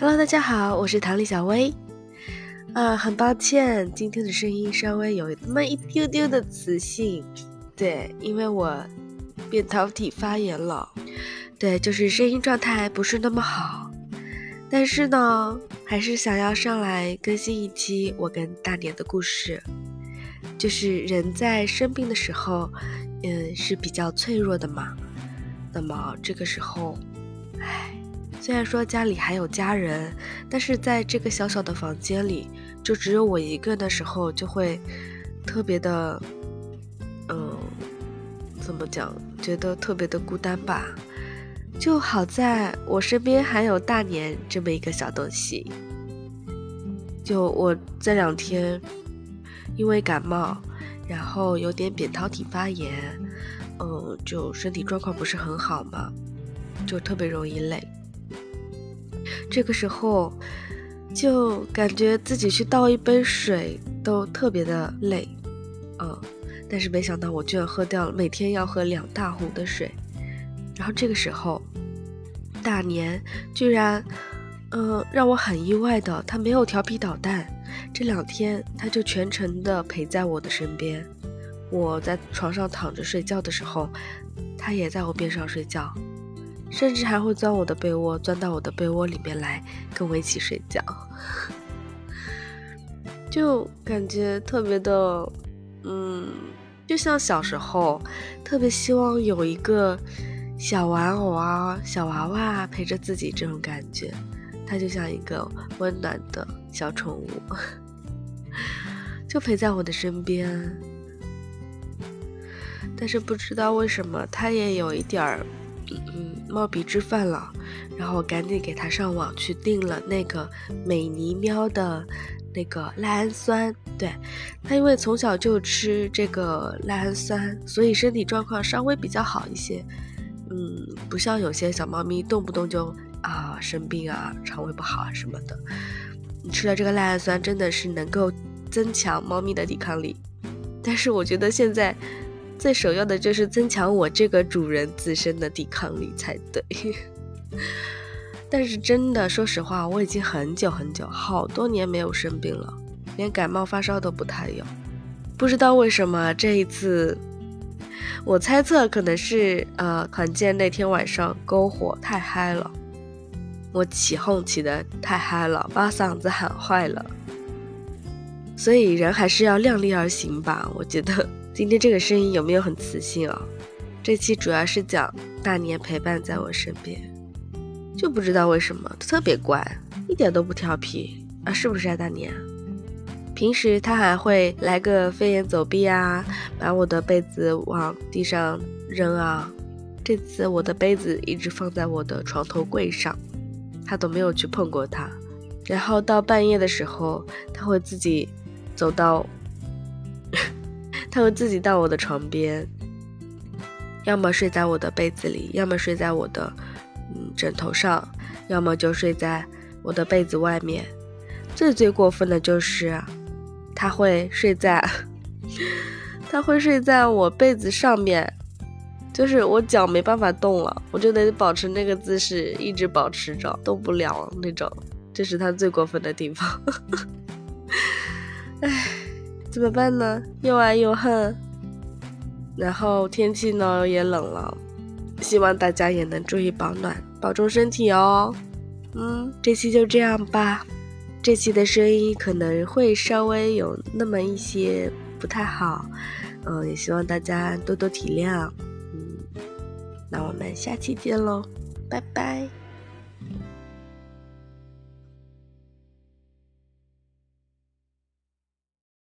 Hello，大家好，我是唐丽小薇。啊，很抱歉，今天的声音稍微有那么一丢丢的磁性。对，因为我扁桃体发炎了。对，就是声音状态不是那么好。但是呢，还是想要上来更新一期我跟大年的故事。就是人在生病的时候，嗯，是比较脆弱的嘛。那么这个时候，虽然说家里还有家人，但是在这个小小的房间里，就只有我一个的时候，就会特别的，嗯，怎么讲？觉得特别的孤单吧。就好在我身边还有大年这么一个小东西。就我这两天因为感冒，然后有点扁桃体发炎，嗯，就身体状况不是很好嘛，就特别容易累。这个时候，就感觉自己去倒一杯水都特别的累，嗯，但是没想到我居然喝掉了每天要喝两大壶的水，然后这个时候，大年居然，嗯，让我很意外的，他没有调皮捣蛋，这两天他就全程的陪在我的身边，我在床上躺着睡觉的时候，他也在我边上睡觉。甚至还会钻我的被窝，钻到我的被窝里面来跟我一起睡觉，就感觉特别的，嗯，就像小时候特别希望有一个小玩偶啊、小娃娃陪着自己这种感觉，它就像一个温暖的小宠物，就陪在我的身边。但是不知道为什么，它也有一点儿。嗯，冒鼻支犯了，然后赶紧给他上网去订了那个美妮喵的那个赖氨酸。对他，因为从小就吃这个赖氨酸，所以身体状况稍微比较好一些。嗯，不像有些小猫咪动不动就啊生病啊，肠胃不好啊什么的。你吃了这个赖氨酸，真的是能够增强猫咪的抵抗力。但是我觉得现在。最首要的就是增强我这个主人自身的抵抗力才对。但是真的，说实话，我已经很久很久，好多年没有生病了，连感冒发烧都不太有。不知道为什么这一次，我猜测可能是呃团建那天晚上篝火太嗨了，我起哄起的太嗨了，把嗓子喊坏了。所以人还是要量力而行吧，我觉得。今天这个声音有没有很磁性啊？这期主要是讲大年陪伴在我身边，就不知道为什么特别乖，一点都不调皮啊，是不是啊，大年？平时他还会来个飞檐走壁啊，把我的被子往地上扔啊。这次我的杯子一直放在我的床头柜上，他都没有去碰过它。然后到半夜的时候，他会自己走到。他会自己到我的床边，要么睡在我的被子里，要么睡在我的嗯枕头上，要么就睡在我的被子外面。最最过分的就是，他会睡在，他会睡在我被子上面，就是我脚没办法动了，我就得保持那个姿势，一直保持着，动不了那种。这是他最过分的地方。唉。怎么办呢？又爱又恨。然后天气呢也冷了，希望大家也能注意保暖，保重身体哦。嗯，这期就这样吧。这期的声音可能会稍微有那么一些不太好，嗯，也希望大家多多体谅。嗯，那我们下期见喽，拜拜。